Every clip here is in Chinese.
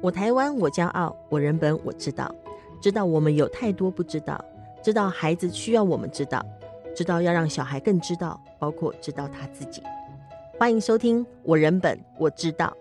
我台湾，我骄傲；我人本，我知道。知道我们有太多不知道，知道孩子需要我们知道，知道要让小孩更知道，包括知道他自己。欢迎收听《我人本我知道》。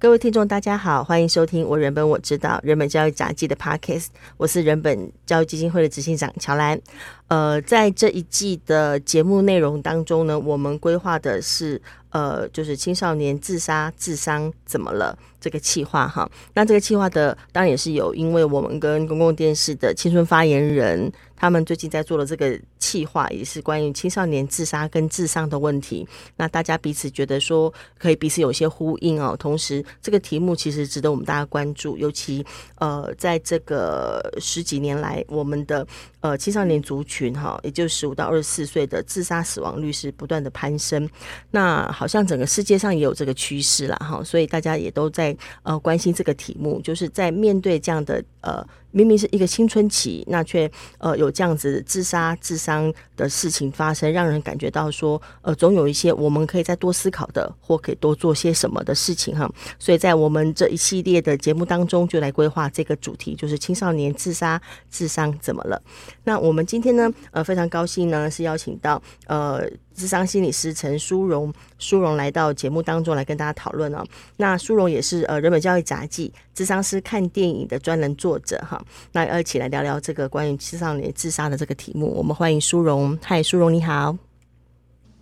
各位听众，大家好，欢迎收听《我人本我知道》人本教育札记的 Podcast。我是人本教育基金会的执行长乔兰。呃，在这一季的节目内容当中呢，我们规划的是。呃，就是青少年自杀、自伤怎么了？这个计划哈，那这个计划的当然也是有，因为我们跟公共电视的青春发言人，他们最近在做的这个计划，也是关于青少年自杀跟自伤的问题。那大家彼此觉得说可以彼此有些呼应哦。同时，这个题目其实值得我们大家关注，尤其呃，在这个十几年来，我们的呃青少年族群群哈，也就是十五到二十四岁的自杀死亡率是不断的攀升。那好像整个世界上也有这个趋势了哈，所以大家也都在。呃，关心这个题目，就是在面对这样的呃。明明是一个青春期，那却呃有这样子自杀自伤的事情发生，让人感觉到说，呃，总有一些我们可以再多思考的，或可以多做些什么的事情哈。所以在我们这一系列的节目当中，就来规划这个主题，就是青少年自杀自伤怎么了？那我们今天呢，呃，非常高兴呢，是邀请到呃咨商心理师陈淑荣，淑荣来到节目当中来跟大家讨论哦。那淑荣也是呃人本教育杂技智商师看电影的专栏作者哈。那要一起来聊聊这个关于青少年自杀的这个题目。我们欢迎淑荣。嗨，淑荣你好。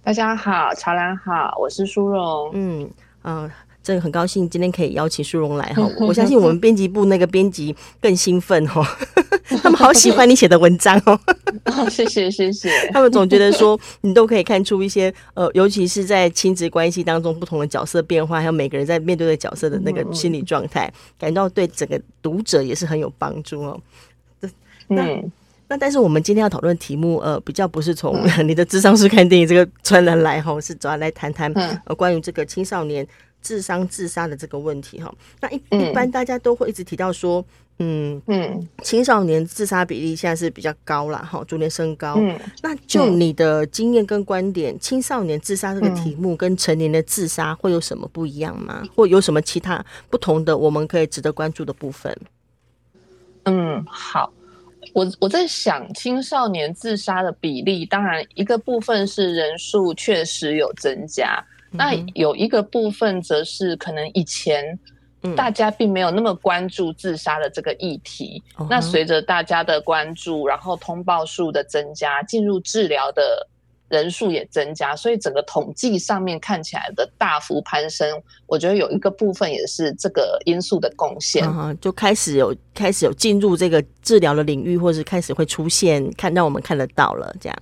大家好，乔兰好，我是淑荣。嗯嗯。呃真的很高兴今天可以邀请苏荣来哈，我相信我们编辑部那个编辑更兴奋哦，他们好喜欢你写的文章哦。谢 谢谢谢，他们总觉得说你都可以看出一些呃，尤其是在亲子关系当中不同的角色变化，还有每个人在面对的角色的那个心理状态，感到对整个读者也是很有帮助哦。那那但是我们今天要讨论题目呃，比较不是从你的智商是看电影这个专栏来哈，是主要来谈谈呃关于这个青少年。自伤自杀的这个问题哈，那一一般大家都会一直提到说，嗯嗯，青少年自杀比例现在是比较高了哈，逐年升高。嗯，那就你的经验跟观点，青少年自杀这个题目跟成年的自杀会有什么不一样吗？或有什么其他不同的我们可以值得关注的部分？嗯，好，我我在想青少年自杀的比例，当然一个部分是人数确实有增加。那有一个部分则是可能以前大家并没有那么关注自杀的这个议题。嗯、那随着大家的关注，然后通报数的增加，进入治疗的人数也增加，所以整个统计上面看起来的大幅攀升。我觉得有一个部分也是这个因素的贡献，嗯，就开始有开始有进入这个治疗的领域，或是开始会出现看让我们看得到了这样。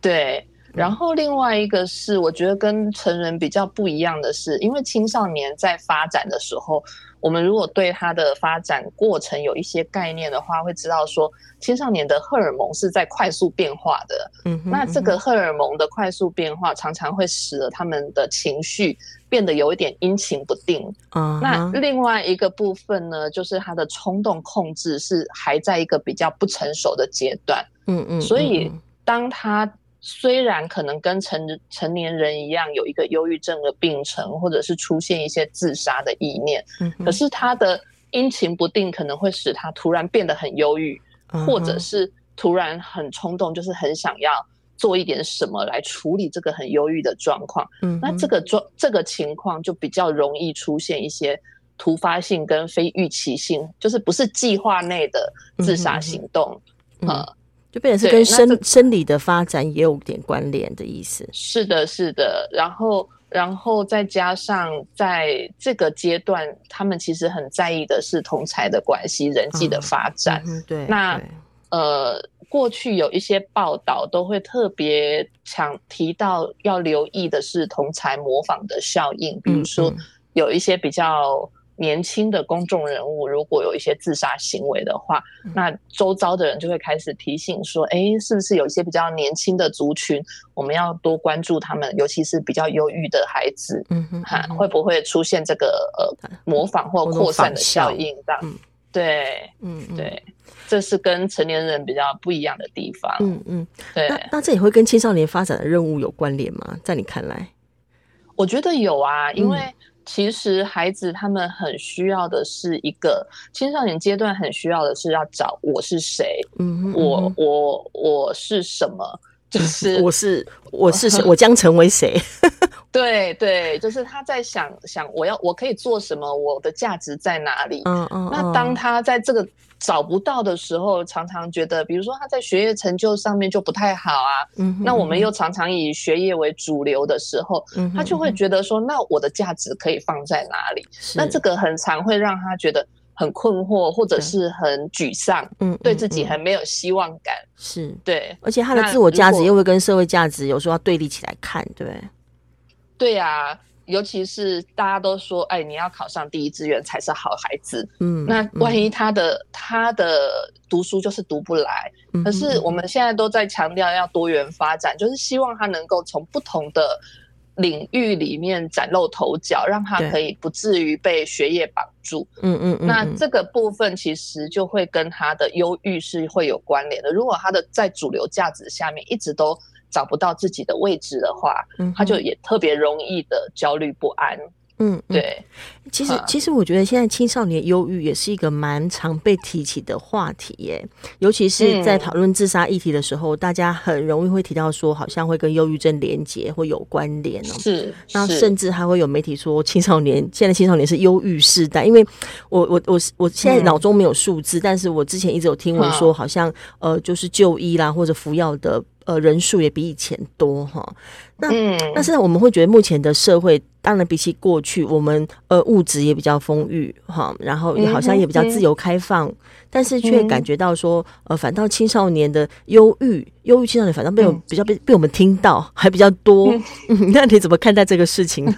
对。然后另外一个是，我觉得跟成人比较不一样的是，因为青少年在发展的时候，我们如果对他的发展过程有一些概念的话，会知道说，青少年的荷尔蒙是在快速变化的。嗯，那这个荷尔蒙的快速变化，常常会使得他们的情绪变得有一点阴晴不定。嗯，那另外一个部分呢，就是他的冲动控制是还在一个比较不成熟的阶段。嗯嗯，所以当他虽然可能跟成成年人一样有一个忧郁症的病程，或者是出现一些自杀的意念，嗯、可是他的阴晴不定可能会使他突然变得很忧郁，嗯、或者是突然很冲动，就是很想要做一点什么来处理这个很忧郁的状况。嗯、那这个状这个情况就比较容易出现一些突发性跟非预期性，就是不是计划内的自杀行动。嗯。嗯嗯就变成是跟生生理的发展也有点关联的意思。是的，是的。然后，然后再加上在这个阶段，他们其实很在意的是同才的关系、人际的发展。嗯、对。那呃，过去有一些报道都会特别强提到要留意的是同才模仿的效应，比如说有一些比较。年轻的公众人物如果有一些自杀行为的话，嗯、那周遭的人就会开始提醒说：“哎，是不是有一些比较年轻的族群，我们要多关注他们，尤其是比较忧郁的孩子，嗯哼，哈，会不会出现这个呃模仿或扩散的效应？这样，嗯、对，嗯，对，这是跟成年人比较不一样的地方。嗯嗯，对。那那这也会跟青少年发展的任务有关联吗？在你看来？我觉得有啊，因为其实孩子他们很需要的是一个青少年阶段很需要的是要找我是谁，嗯，我我我是什么，就是我是我是谁，我将成为谁。对对，就是他在想想我要我可以做什么，我的价值在哪里？嗯嗯。那当他在这个找不到的时候，常常觉得，比如说他在学业成就上面就不太好啊。嗯。那我们又常常以学业为主流的时候，嗯，他就会觉得说，那我的价值可以放在哪里？那这个很常会让他觉得很困惑，或者是很沮丧。嗯。对自己很没有希望感。是。对。而且他的自我价值又会跟社会价值有时候要对立起来看，对。对呀、啊，尤其是大家都说，哎，你要考上第一志愿才是好孩子。嗯，那万一他的、嗯、他的读书就是读不来，嗯、可是我们现在都在强调要多元发展，嗯、就是希望他能够从不同的领域里面崭露头角，让他可以不至于被学业绑住。嗯嗯，嗯，那这个部分其实就会跟他的忧郁是会有关联的。如果他的在主流价值下面一直都找不到自己的位置的话，嗯，他就也特别容易的焦虑不安。嗯，对。其实，其实我觉得现在青少年忧郁也是一个蛮常被提起的话题耶。尤其是在讨论自杀议题的时候，嗯，大家很容易会提到说，好像会跟忧郁症连结或有关联哦。是，那甚至还会有媒体说，青少年现在青少年是忧郁世代。因为我我我我现在脑中没有数字，嗯，但是我之前一直有听闻说，好像呃，就是就医啦或者服药的。呃，人数也比以前多哈。那、嗯、但是我们会觉得，目前的社会当然比起过去，我们呃物质也比较丰裕哈，然后也好像也比较自由开放，嗯、但是却感觉到说，呃，反倒青少年的忧郁，忧郁青少年反倒被我、嗯、比较被被我们听到还比较多。嗯、那你怎么看待这个事情呢？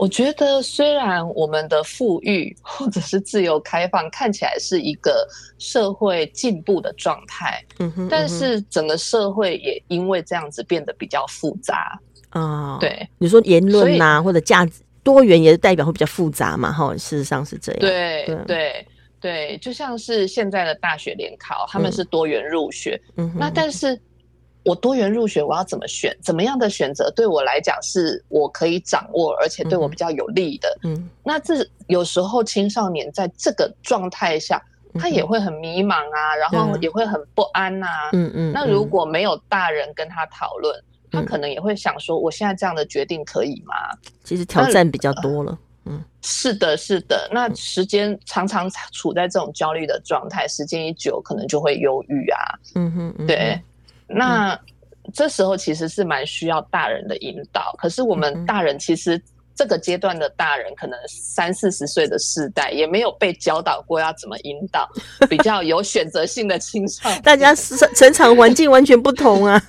我觉得，虽然我们的富裕或者是自由开放看起来是一个社会进步的状态，嗯哼，但是整个社会也因为这样子变得比较复杂啊。对，你说言论呐，或者价值多元，也是代表会比较复杂嘛？哈，事实上是这样。对对对，对，就像是现在的大学联考，他们是多元入学，嗯，那但是。我多元入学，我要怎么选？怎么样的选择对我来讲是我可以掌握，而且对我比较有利的？嗯，那这有时候青少年在这个状态下，他也会很迷茫啊，然后也会很不安呐。嗯嗯。那如果没有大人跟他讨论，他可能也会想说：我现在这样的决定可以吗？其实挑战比较多了。嗯，是的，是的。那时间常常处在这种焦虑的状态，时间一久，可能就会忧郁啊。嗯哼，对。那这时候其实是蛮需要大人的引导，可是我们大人其实这个阶段的大人，可能三四十岁的世代也没有被教导过要怎么引导比较有选择性的青少年。大家 成成长环境完全不同啊。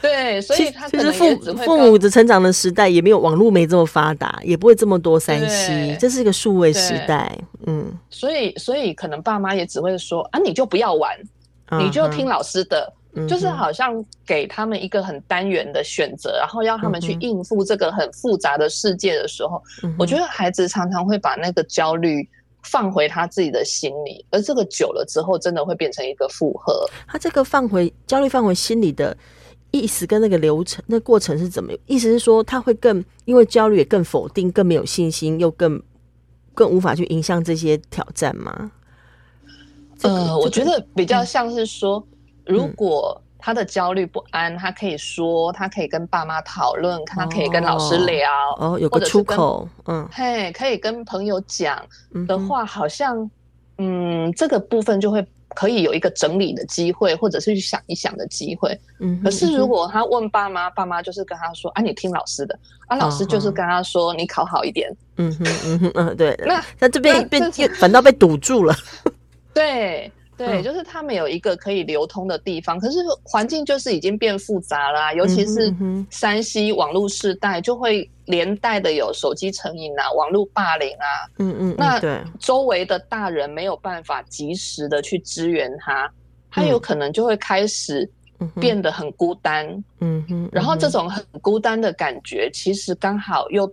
对，所以他其实父父母的成长的时代也没有网络没这么发达，也不会这么多三 C，这是一个数位时代。嗯，所以所以可能爸妈也只会说啊，你就不要玩，你就听老师的。就是好像给他们一个很单元的选择，然后要他们去应付这个很复杂的世界的时候，我觉得孩子常常会把那个焦虑放回他自己的心里，而这个久了之后，真的会变成一个负荷。他这个放回焦虑放回心里的意思跟那个流程、那过程是怎么？意思是说他会更因为焦虑也更否定、更没有信心，又更更无法去迎向这些挑战吗？呃，我觉得比较像是说。如果他的焦虑不安，他可以说，他可以跟爸妈讨论，他可以跟老师聊，哦，有个出口，嗯，嘿，可以跟朋友讲的话，好像，嗯，这个部分就会可以有一个整理的机会，或者是去想一想的机会。嗯，可是如果他问爸妈，爸妈就是跟他说，啊，你听老师的，啊，老师就是跟他说，你考好一点。嗯哼，嗯哼，嗯，对。那那这边被反倒被堵住了。对。对，就是他们有一个可以流通的地方，可是环境就是已经变复杂啦啊，尤其是山西网络时代，就会连带的有手机成瘾啊、网络霸凌啊。嗯嗯，那周围的大人没有办法及时的去支援他，他有可能就会开始变得很孤单。嗯哼，然后这种很孤单的感觉，其实刚好又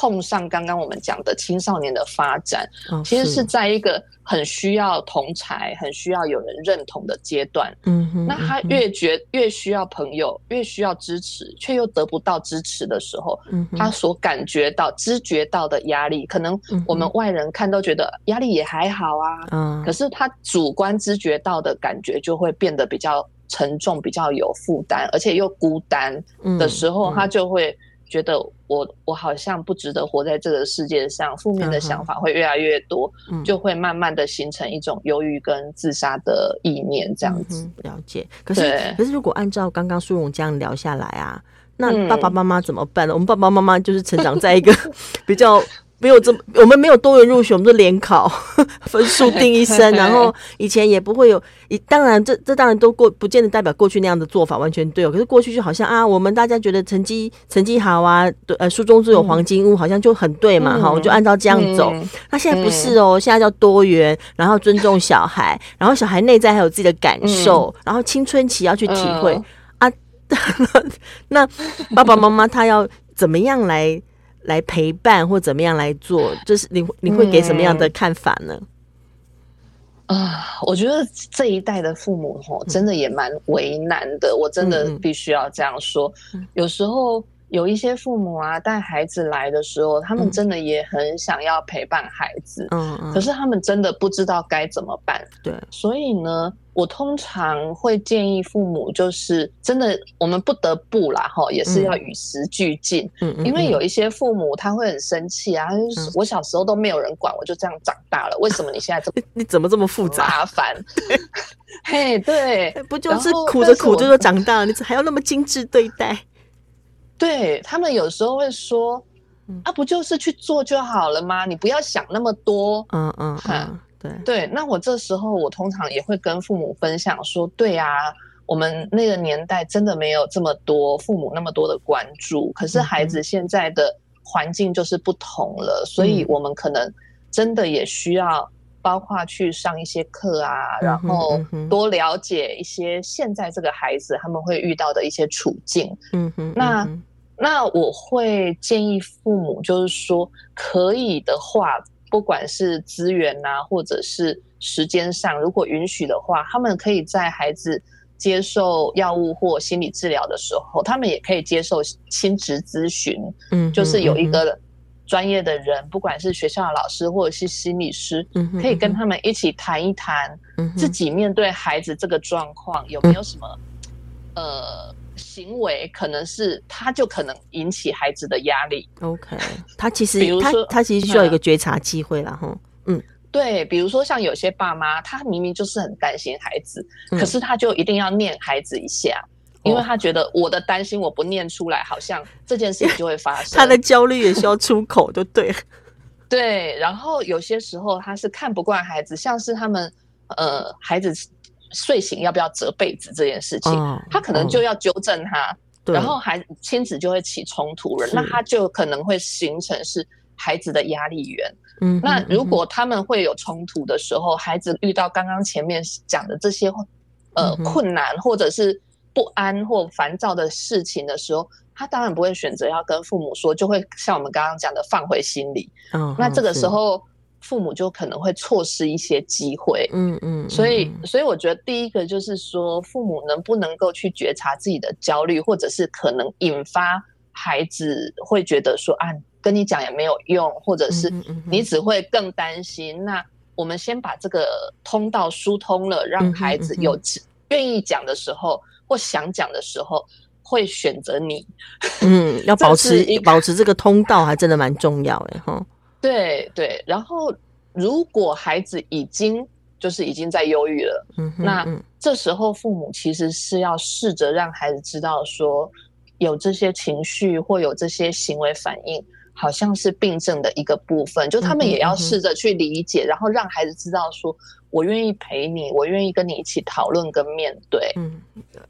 碰上刚刚我们讲的青少年的发展，哦、其实是在一个很需要同才、很需要有人认同的阶段。嗯哼，那他越觉越需要朋友，越需要支持，却又得不到支持的时候，嗯，他所感觉到、知觉到的压力，可能我们外人看都觉得压力也还好啊。嗯，可是他主观知觉到的感觉就会变得比较沉重，比较有负担，而且又孤单的时候，他就会。觉得我我好像不值得活在这个世界上，负面的想法会越来越多，嗯、就会慢慢的形成一种忧郁跟自杀的意念，这样子、嗯。了解。可是可是如果按照刚刚苏荣这样聊下来啊，那爸爸妈妈怎么办呢？嗯、我们爸爸妈妈就是成长在一个 比较。没有这么，我们没有多元入学，我们是联考 分数定一生，然后以前也不会有，当然这这当然都过，不见得代表过去那样的做法完全对哦。可是过去就好像啊，我们大家觉得成绩成绩好啊，对，呃，书中自有黄金屋，好像就很对嘛，哈、嗯，我就按照这样走。嗯、那现在不是哦，嗯、现在叫多元，然后尊重小孩，然后小孩内在还有自己的感受，嗯、然后青春期要去体会、嗯、啊。那爸爸妈妈他要怎么样来？来陪伴或怎么样来做，就是你你会给什么样的看法呢？啊、我觉得这一代的父母吼，真的也蛮为难的。嗯、我真的必须要这样说，嗯、有时候有一些父母啊，带孩子来的时候，他们真的也很想要陪伴孩子，嗯嗯，可是他们真的不知道该怎么办。对，所以呢。我通常会建议父母，就是真的，我们不得不啦，哈，也是要与时俱进。嗯，因为有一些父母他会很生气啊，就是我小时候都没有人管，我就这样长大了，为什么你现在这么 你怎么这么复杂麻烦？嘿，对，不就是苦着苦着就长大了，你还要那么精致对待？对，他们有时候会说，啊，不就是去做就好了吗？你不要想那么多。嗯嗯嗯。对对，那我这时候我通常也会跟父母分享说，对啊，我们那个年代真的没有这么多父母那么多的关注，可是孩子现在的环境就是不同了，嗯、所以我们可能真的也需要包括去上一些课啊，嗯、然后多了解一些现在这个孩子他们会遇到的一些处境。嗯哼，那那我会建议父母就是说，可以的话。不管是资源啊，或者是时间上，如果允许的话，他们可以在孩子接受药物或心理治疗的时候，他们也可以接受亲职咨询。嗯，就是有一个专业的人，不管是学校的老师或者是心理师，可以跟他们一起谈一谈，自己面对孩子这个状况有没有什么呃。行为可能是他就可能引起孩子的压力。OK，他其实比如说他，他其实需要一个觉察机会了哈。嗯，对，比如说像有些爸妈，他明明就是很担心孩子，嗯、可是他就一定要念孩子一下，因为他觉得我的担心我不念出来，好像这件事情就会发生。他的焦虑也需要出口，就对。对，然后有些时候他是看不惯孩子，像是他们呃孩子。睡醒要不要折被子这件事情，哦、他可能就要纠正他，哦、然后孩亲子就会起冲突了，那他就可能会形成是孩子的压力源。嗯，那如果他们会有冲突的时候，嗯、孩子遇到刚刚前面讲的这些呃、嗯、困难或者是不安或烦躁的事情的时候，他当然不会选择要跟父母说，就会像我们刚刚讲的放回心里。嗯，那这个时候。父母就可能会错失一些机会，嗯嗯，所以所以我觉得第一个就是说，父母能不能够去觉察自己的焦虑，或者是可能引发孩子会觉得说啊，跟你讲也没有用，或者是你只会更担心。那我们先把这个通道疏通了，让孩子有愿意讲的时候或想讲的时候会选择你。嗯，要保持保持这个通道还真的蛮重要哎哈。对对，然后如果孩子已经就是已经在忧郁了，嗯哼，那这时候父母其实是要试着让孩子知道说，有这些情绪或有这些行为反应，好像是病症的一个部分，就他们也要试着去理解，嗯哼，然后让孩子知道说，我愿意陪你，我愿意跟你一起讨论跟面对。嗯，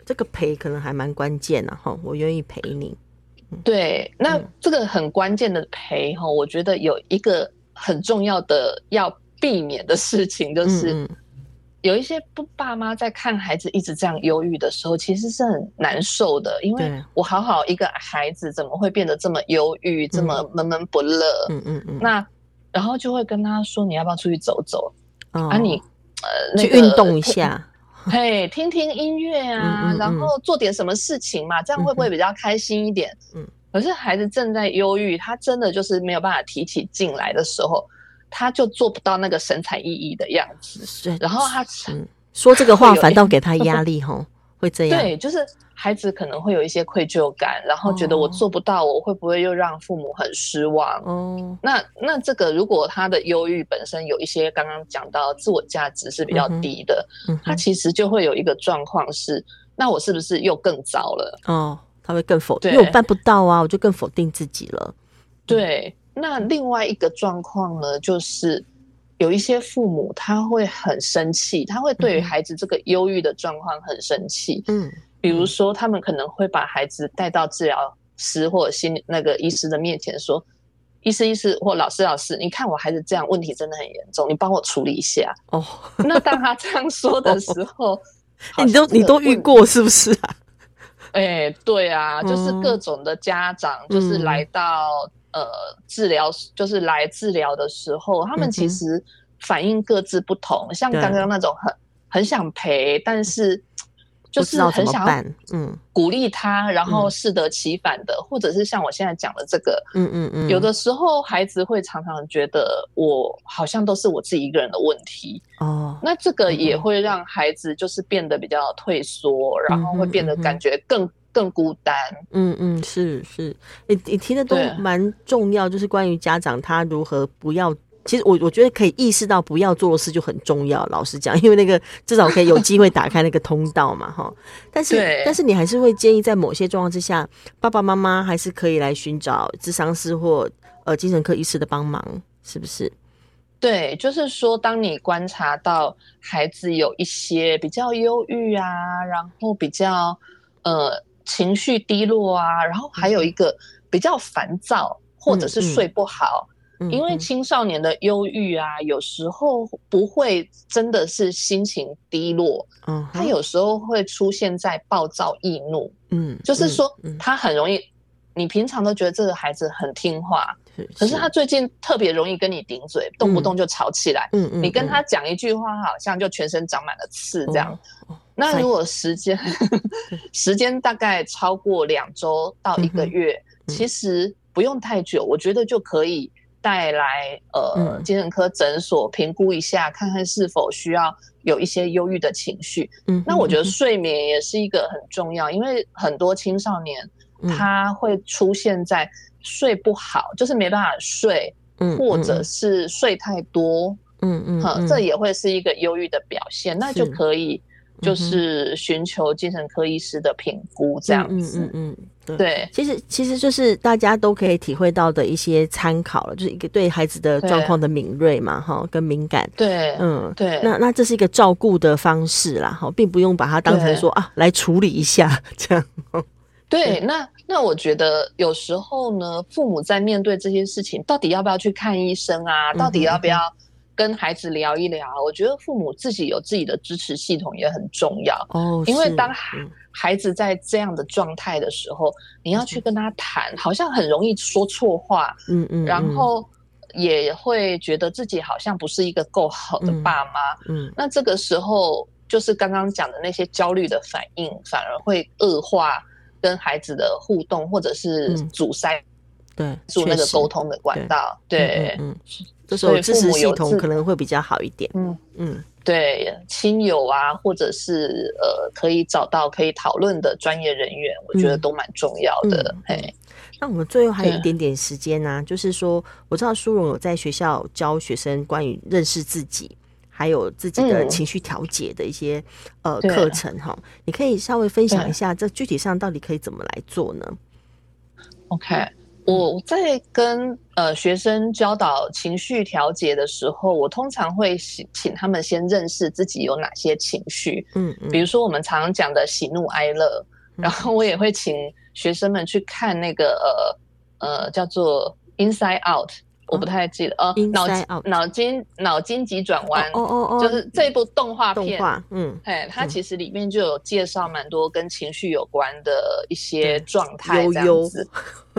这个陪可能还蛮关键的哈，我愿意陪你。对，那这个很关键的陪哈，我觉得有一个很重要的要避免的事情，就是有一些不爸妈在看孩子一直这样忧郁的时候，其实是很难受的，因为我好好一个孩子怎么会变得这么忧郁，嗯、这么闷闷不乐？嗯嗯嗯。那然后就会跟他说：“你要不要出去走走？哦、啊，你呃去运动一下，嘿，听听音乐啊，嗯嗯嗯，然后做点什么事情嘛，这样会不会比较开心一点？”嗯。可是孩子正在忧郁，他真的就是没有办法提起劲来的时候。他就做不到那个神采奕奕的样子，然后他、嗯、说这个话反倒给他压力吼，会这样。对，就是孩子可能会有一些愧疚感，然后觉得我做不到，我会不会又让父母很失望？嗯，那那这个如果他的忧郁本身有一些刚刚讲到自我价值是比较低的，嗯嗯、他其实就会有一个状况是，那我是不是又更糟了？哦，他会更否定，因为我办不到啊，我就更否定自己了。对。那另外一个状况呢，就是有一些父母他会很生气，他会对于孩子这个忧郁的状况很生气。嗯，比如说他们可能会把孩子带到治疗师或者心那个医师的面前说：“医师，医师或老师，老师，你看我孩子这样问题真的很严重，你帮我处理一下。”哦，那当他这样说的时候，你都你都遇过是不是啊？哎、欸，对啊，就是各种的家长就是来到。呃，治疗就是来治疗的时候，他们其实反应各自不同。嗯、像刚刚那种很很想陪，但是就是很想嗯。鼓励他，嗯、然后适得其反的，嗯、或者是像我现在讲的这个，嗯嗯嗯，有的时候孩子会常常觉得我好像都是我自己一个人的问题哦，那这个也会让孩子就是变得比较退缩，嗯、然后会变得感觉更。更孤单，嗯嗯，是是，你你提的都蛮重要，就是关于家长他如何不要，其实我我觉得可以意识到不要做的事就很重要。老实讲，因为那个至少可以有机会打开那个通道嘛，哈。但是但是你还是会建议在某些状况之下，爸爸妈妈还是可以来寻找智商师或呃精神科医师的帮忙，是不是？对，就是说，当你观察到孩子有一些比较忧郁啊，然后比较呃。情绪低落啊，然后还有一个比较烦躁，嗯、或者是睡不好，嗯嗯、因为青少年的忧郁啊，有时候不会真的是心情低落，嗯，他有时候会出现在暴躁易怒，嗯，就是说他很容易，嗯、你平常都觉得这个孩子很听话，是是，可是他最近特别容易跟你顶嘴，嗯、动不动就吵起来，嗯嗯，你跟他讲一句话，好像就全身长满了刺这样。哦那如果时间 时间大概超过两周到一个月，其实不用太久，我觉得就可以带来呃精神科诊所评估一下，看看是否需要有一些忧郁的情绪。嗯，那我觉得睡眠也是一个很重要，因为很多青少年他会出现在睡不好，就是没办法睡，或者是睡太多，嗯嗯，这也会是一个忧郁的表现，那就可以。就是寻求精神科医师的评估，这样子。嗯嗯，嗯，对。其实其实就是大家都可以体会到的一些参考了，就是一个对孩子的状况的敏锐嘛，哈，跟敏感。对，嗯，对。那那这是一个照顾的方式啦，哈，并不用把它当成说啊来处理一下 这样。对，对那那我觉得有时候呢，父母在面对这些事情，到底要不要去看医生啊？到底要不要？跟孩子聊一聊，我觉得父母自己有自己的支持系统也很重要哦。因为当孩子在这样的状态的时候，嗯、你要去跟他谈，好像很容易说错话，嗯嗯，然后也会觉得自己好像不是一个够好的爸妈，嗯，嗯，那这个时候就是刚刚讲的那些焦虑的反应，反而会恶化跟孩子的互动，或者是阻塞，对，阻那个沟通的管道，对，嗯。这时候支持系统可能会比较好一点。嗯嗯，对，亲友啊，或者是呃，可以找到可以讨论的专业人员，我觉得都蛮重要的。嗯嗯、嘿，那我们最后还有一点点时间呢、啊，就是说，我知道苏荣有在学校教学生关于认识自己，还有自己的情绪调节的一些、嗯、呃课程哈，你可以稍微分享一下，这具体上到底可以怎么来做呢？OK。我在跟呃学生教导情绪调节的时候，我通常会请请他们先认识自己有哪些情绪，嗯，嗯，比如说我们常常讲的喜怒哀乐，嗯、然后我也会请学生们去看那个呃呃叫做 Inside Out，我不太记得哦，脑脑筋脑筋急转弯，哦哦哦，就是这部动画片，动画，嗯，哎，它其实里面就有介绍蛮多跟情绪有关的一些状态，这样子，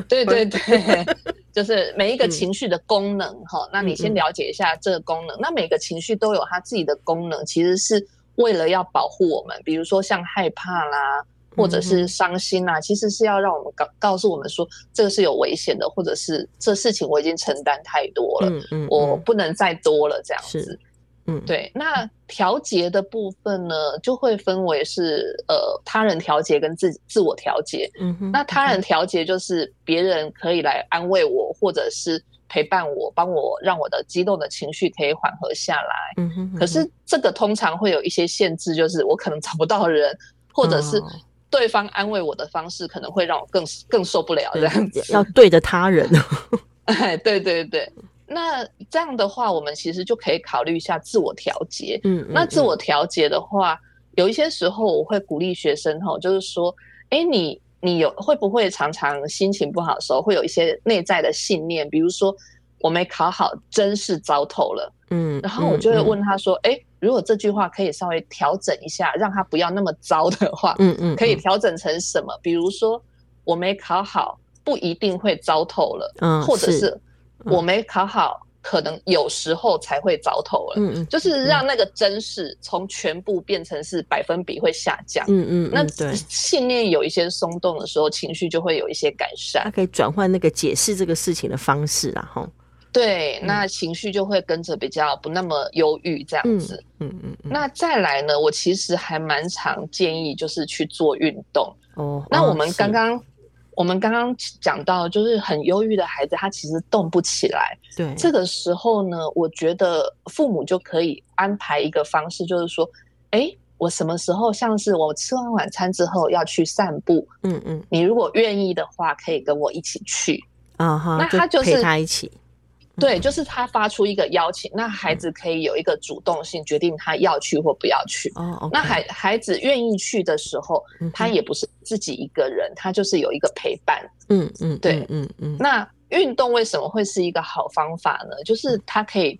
对对对，就是每一个情绪的功能哈，那你先了解一下这个功能，那每个情绪都有它自己的功能，其实是为了要保护我们，比如说像害怕啦。或者是伤心啊，其实是要让我们告告诉我们说，这个是有危险的，或者是这事情我已经承担太多了，嗯嗯，我不能再多了这样子，嗯，对。那调节的部分呢，就会分为是呃他人调节跟自自我调节，嗯哼。那他人调节就是别人可以来安慰我，或者是陪伴我，帮我让我的激动的情绪可以缓和下来，嗯哼。可是这个通常会有一些限制，就是我可能找不到人，或者是。对方安慰我的方式可能会让我更更受不了，这样子要对着他人。哎，对对对，那这样的话，我们其实就可以考虑一下自我调节。嗯，那自我调节的话，有一些时候我会鼓励学生哈，就是说，哎，你你有会不会常常心情不好的时候，会有一些内在的信念，比如说我没考好，真是糟透了。嗯，然后我就会问他说，哎。如果这句话可以稍微调整一下，让他不要那么糟的话，嗯嗯，可以调整成什么？比如说，我没考好，不一定会糟透了，嗯，或者是我没考好，可能有时候才会糟透了，嗯嗯，就是让那个真是从全部变成是百分比会下降，嗯嗯，那信念有一些松动的时候，情绪就会有一些改善，它可以转换那个解释这个事情的方式啦，哈。对，那情绪就会跟着比较不那么忧郁这样子。嗯嗯，嗯，嗯。那再来呢，我其实还蛮常建议就是去做运动。哦。那我们刚刚我们刚刚讲到，就是很忧郁的孩子，他其实动不起来。对。这个时候呢，我觉得父母就可以安排一个方式，就是说，哎，我什么时候像是我吃完晚餐之后要去散步？嗯嗯。你如果愿意的话，可以跟我一起去。啊哈。那他就是陪他一起。对，就是他发出一个邀请，那孩子可以有一个主动性，决定他要去或不要去。哦，okay. 那孩孩子愿意去的时候，他也不是自己一个人，他就是有一个陪伴。嗯嗯，对，嗯嗯。那运动为什么会是一个好方法呢？就是他可以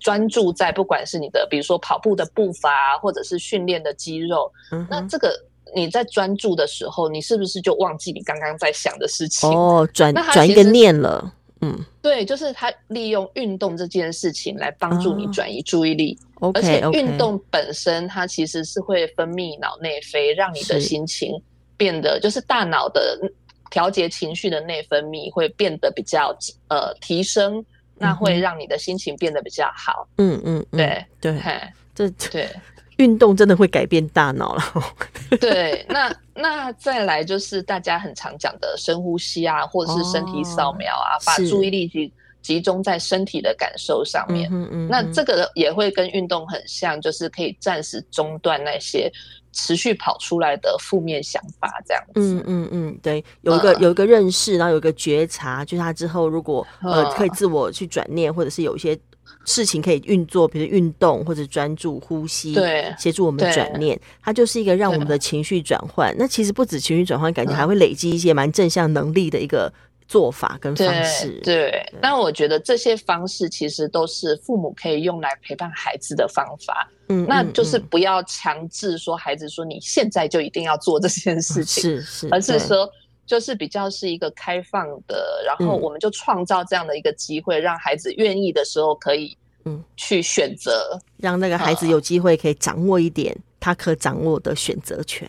专注在不管是你的，比如说跑步的步伐，或者是训练的肌肉。嗯，那这个你在专注的时候，你是不是就忘记你刚刚在想的事情？哦，转转一个念了。嗯，对，就是他利用运动这件事情来帮助你转移注意力，哦、而且运动本身它其实是会分泌脑内啡，让你的心情变得，就是大脑的调节情绪的内分泌会变得比较呃提升，那会让你的心情变得比较好。嗯嗯，对。对，这对。运动真的会改变大脑了。对，那那再来就是大家很常讲的深呼吸啊，或者是身体扫描啊，哦、把注意力集集中在身体的感受上面。嗯嗯。那这个也会跟运动很像，就是可以暂时中断那些持续跑出来的负面想法，这样子。嗯嗯嗯，对，有一个、呃、有一个认识，然后有一个觉察，就是他之后如果呃可以自我去转念，或者是有一些。事情可以运作，比如运动或者专注呼吸，对，协助我们转念，它就是一个让我们的情绪转换。那其实不止情绪转换，感觉还会累积一些蛮正向能力的一个做法跟方式。对，对，那我觉得这些方式其实都是父母可以用来陪伴孩子的方法。嗯，那就是不要强制说孩子说你现在就一定要做这件事情，是是，而是说。就是比较是一个开放的，然后我们就创造这样的一个机会，嗯、让孩子愿意的时候可以嗯。去选择，让那个孩子有机会可以掌握一点他可掌握的选择权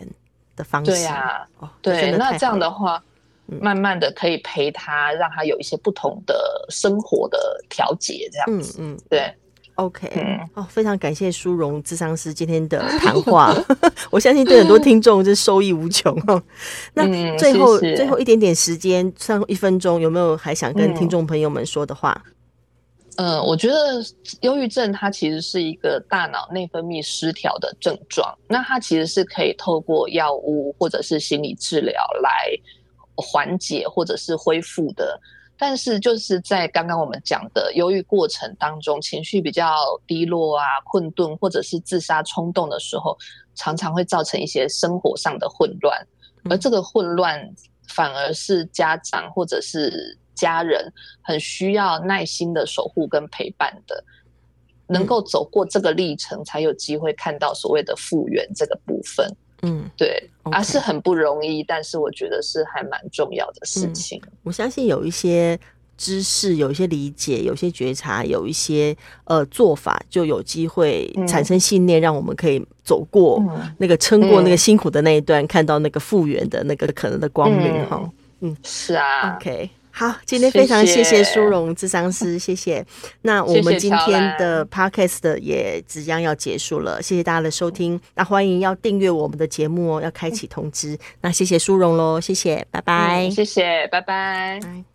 的方式。对呀、啊，哦，对，那这样的话，慢慢的可以陪他，让他有一些不同的生活的调节，这样子，嗯嗯，对。OK，哦，非常感谢舒荣智商师今天的谈话，我相信对很多听众是受益无穷哦。那最后、最后一点点时间，剩一分钟，有没有还想跟听众朋友们说的话？嗯，呃、我觉得忧郁症它其实是一个大脑内分泌失调的症状，那它其实是可以透过药物或者是心理治疗来缓解或者是恢复的。但是就是在刚刚我们讲的忧郁过程当中，情绪比较低落啊、困顿，或者是自杀冲动的时候，常常会造成一些生活上的混乱，而这个混乱反而是家长或者是家人很需要耐心的守护跟陪伴的，能够走过这个历程，才有机会看到所谓的复原这个部分。嗯，对，而、是很不容易，但是我觉得是还蛮重要的事情。嗯、我相信有一些知识，有一些理解，有一些觉察，有一些呃做法，就有机会产生信念，让我们可以走过那个撑过那个辛苦的那一段，嗯、看到那个复原的那个可能的光明。哈，嗯，是啊，OK。好，今天非常谢谢苏荣智商师，谢谢。那我们今天的 podcast 也即将要结束了，谢谢大家的收听。那欢迎要订阅我们的节目哦，要开启通知。那谢谢苏荣喽，谢谢，拜拜。嗯，谢谢，拜拜。拜。